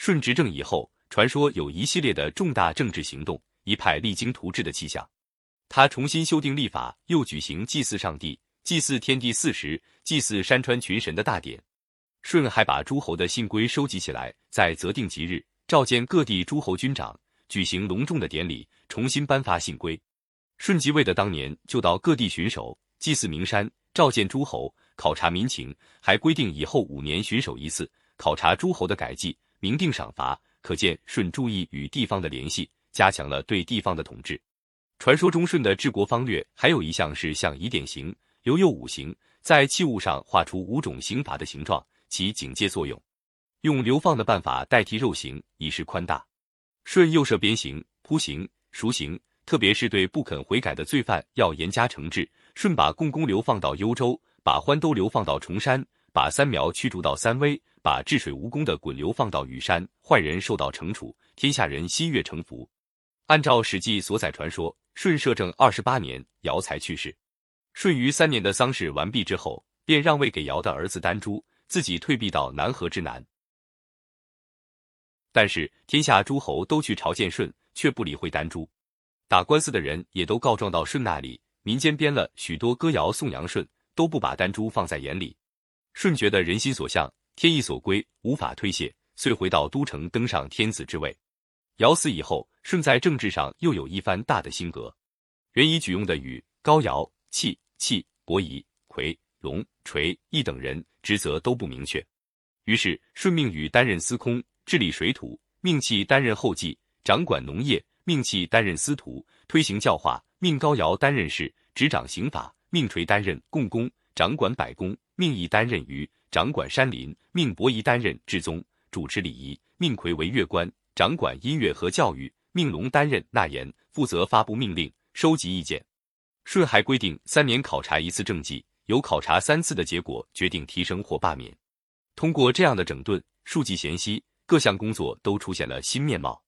舜执政以后，传说有一系列的重大政治行动，一派励精图治的气象。他重新修订历法，又举行祭祀上帝、祭祀天地四时、祭祀山川群神的大典。舜还把诸侯的信规收集起来，在择定吉日，召见各地诸侯军长，举行隆重的典礼，重新颁发信规。舜即位的当年，就到各地巡守，祭祀名山，召见诸侯，考察民情，还规定以后五年巡守一次，考察诸侯的改纪，明定赏罚。可见舜注意与地方的联系，加强了对地方的统治。传说中舜的治国方略还有一项是向以典刑，留有五刑，在器物上画出五种刑罚的形状，起警戒作用。用流放的办法代替肉刑，以示宽大。舜又设鞭刑、铺刑、赎刑，特别是对不肯悔改的罪犯要严加惩治。舜把共工流放到幽州，把欢兜流放到崇山，把三苗驱逐到三危，把治水无功的鲧流放到羽山，坏人受到惩处，天下人心悦诚服。按照《史记》所载传说。舜摄政二十八年，尧才去世。舜于三年的丧事完毕之后，便让位给尧的儿子丹朱，自己退避到南河之南。但是天下诸侯都去朝见舜，却不理会丹朱。打官司的人也都告状到舜那里，民间编了许多歌谣颂扬舜，都不把丹朱放在眼里。舜觉得人心所向，天意所归，无法推卸，遂回到都城，登上天子之位。尧死以后，舜在政治上又有一番大的兴革。原以举用的禹、高尧、契、契、伯夷、夔、龙、垂、羿等人职责都不明确，于是舜命禹担任司空，治理水土；命契担任后继，掌管农业；命契担任司徒，推行教化；命高尧担任事，执掌刑法；命垂担任共工，掌管百工；命一担任于，掌管山林；命伯夷担任至宗，主持礼仪；命夔为乐官。掌管音乐和教育，命龙担任纳言，负责发布命令、收集意见。舜还规定三年考察一次政绩，有考察三次的结果决定提升或罢免。通过这样的整顿，庶几贤熙，各项工作都出现了新面貌。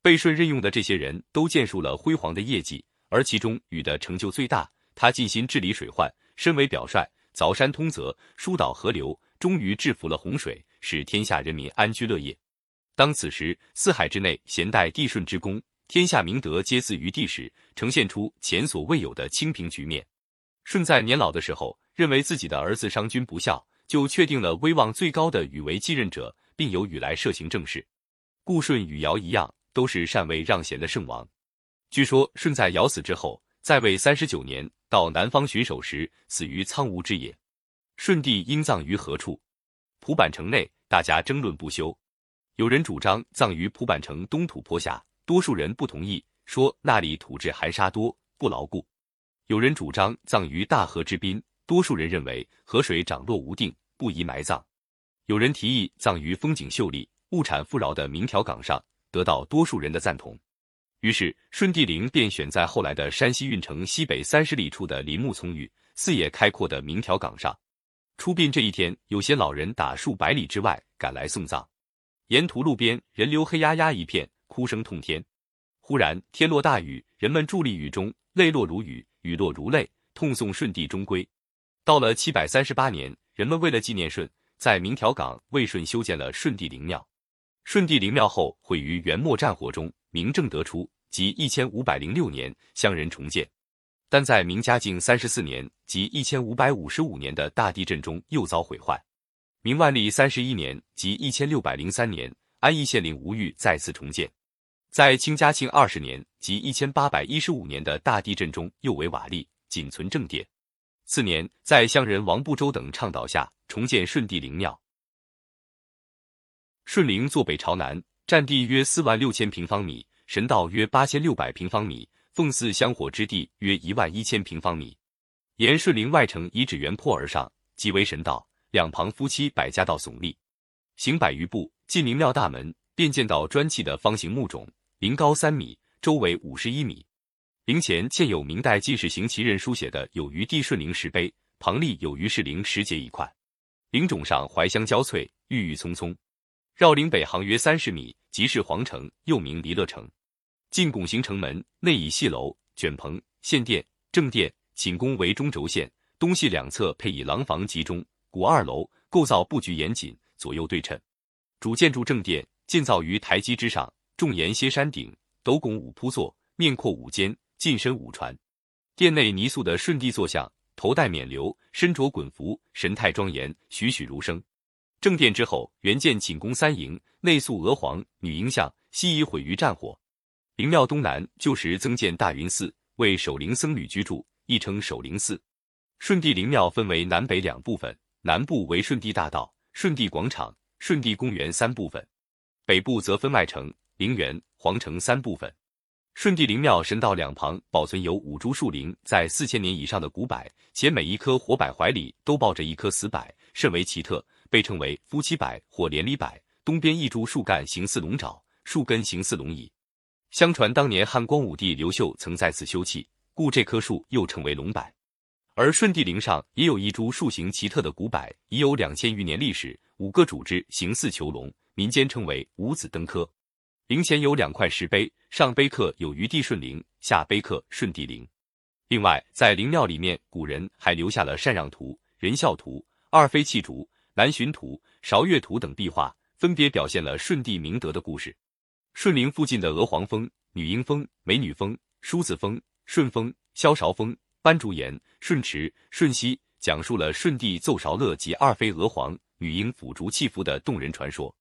被舜任用的这些人都建树了辉煌的业绩，而其中禹的成就最大。他尽心治理水患，身为表率，凿山通泽，疏导河流，终于制服了洪水，使天下人民安居乐业。当此时，四海之内咸待帝舜之功，天下明德皆自于帝时，呈现出前所未有的清平局面。舜在年老的时候，认为自己的儿子商君不孝，就确定了威望最高的禹为继任者，并由禹来摄行政事。故舜与尧一样，都是禅位让贤的圣王。据说舜在尧死之后，在位三十九年，到南方巡守时，死于苍梧之野。舜帝应葬于何处？蒲坂城内，大家争论不休。有人主张葬于蒲坂城东土坡下，多数人不同意，说那里土质含沙多，不牢固。有人主张葬于大河之滨，多数人认为河水涨落无定，不宜埋葬。有人提议葬于风景秀丽、物产富饶的明条岗上，得到多数人的赞同。于是舜帝陵便选在后来的山西运城西北三十里处的林木葱郁、四野开阔的明条岗上。出殡这一天，有些老人打数百里之外赶来送葬。沿途路边人流黑压压一片，哭声痛天。忽然天落大雨，人们伫立雨中，泪落如雨，雨落如泪，痛送舜帝终归。到了七百三十八年，人们为了纪念舜，在明条岗为舜修建了舜帝陵庙。舜帝陵庙后毁于元末战火中，明正德初，即一千五百零六年，乡人重建。但在明嘉靖三十四年，即一千五百五十五年的大地震中，又遭毁坏。明万历三十一年，即一千六百零三年，安邑县令吴玉再次重建。在清嘉庆二十年，即一千八百一十五年的大地震中，又为瓦砾，仅存正殿。次年，在乡人王不周等倡导下，重建舜帝陵庙。舜陵坐北朝南，占地约四万六千平方米，神道约八千六百平方米，奉祀香火之地约一万一千平方米。沿顺陵外城遗址原坡而上，即为神道。两旁夫妻百家道耸立，行百余步，进灵庙大门，便见到砖砌的方形墓冢，陵高三米，周围五十一米。陵前建有明代进士行其人书写的“有余帝顺陵”石碑，旁立有余氏陵石碣一块。陵冢上槐香交翠，郁郁葱葱。绕陵北行约三十米，即是皇城，又名离乐城。进拱形城门，内以戏楼、卷棚、献殿、正殿、寝宫为中轴线，东西两侧配以廊房集中。古二楼构造布局严谨，左右对称。主建筑正殿建造于台基之上，重檐歇山顶，斗拱五铺座，面阔五间，进深五船。殿内泥塑的顺帝坐像，头戴冕旒，身着衮服，神态庄严，栩栩如生。正殿之后，原建寝宫三营，内塑娥皇、女婴像，西已毁于战火。灵庙东南旧时增建大云寺，为守灵僧侣居住，亦称守灵寺。顺帝灵庙分为南北两部分，南部为顺帝大道、顺帝广场、顺帝公园三部分，北部则分外城、陵园、皇城三部分。顺帝灵庙神道两旁保存有五株树龄在四千年以上的古柏，且每一棵活柏怀里都抱着一棵死柏，甚为奇特，被称为夫妻柏或连理柏。东边一株树干形似龙爪，树根形似龙椅。相传当年汉光武帝刘秀曾在此休憩，故这棵树又称为龙柏。而顺帝陵上也有一株树形奇特的古柏，已有两千余年历史，五个主枝形似囚龙，民间称为五子登科。陵前有两块石碑，上碑刻有余帝顺陵，下碑刻顺帝陵。另外，在陵庙里面，古人还留下了禅让图、仁孝图、二妃弃竹、南巡图、韶乐图等壁画，分别表现了舜帝明德的故事。舜陵附近的娥皇峰、女英峰、美女峰、梳子峰、舜峰、萧韶峰、斑竹岩、舜池、舜溪，讲述了舜帝奏韶乐及二妃娥皇、女英抚竹祈福的动人传说。